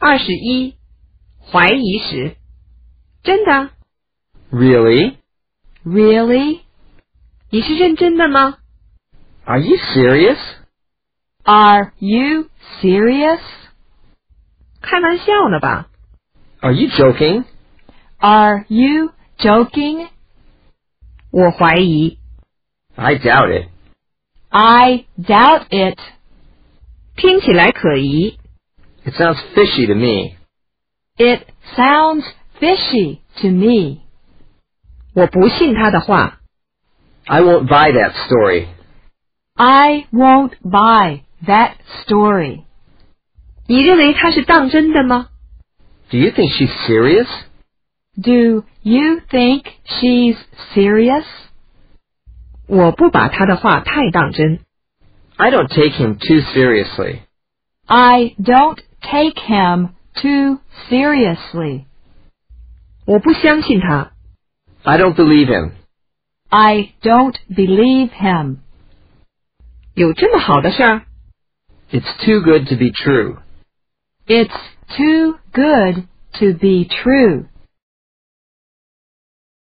二十一，怀疑时，真的？Really? Really? 你是认真的吗？Are you serious? Are you serious? 开玩笑呢吧？Are you joking? Are you joking? 我怀疑，I doubt it. I doubt it. 听起来可疑。It sounds fishy to me. It sounds fishy to me. 我不信他的话。 I won't buy that story. I won't buy that story. 你认为他是当真的吗？ Do you think she's serious? Do you think she's serious? 我不把他的话太当真。 I don't take him too seriously. I don't take him too seriously. 我不相信他。 I don't believe him. I don't believe him. 有这么好的事儿？ It's too good to be true. It's too good to be true.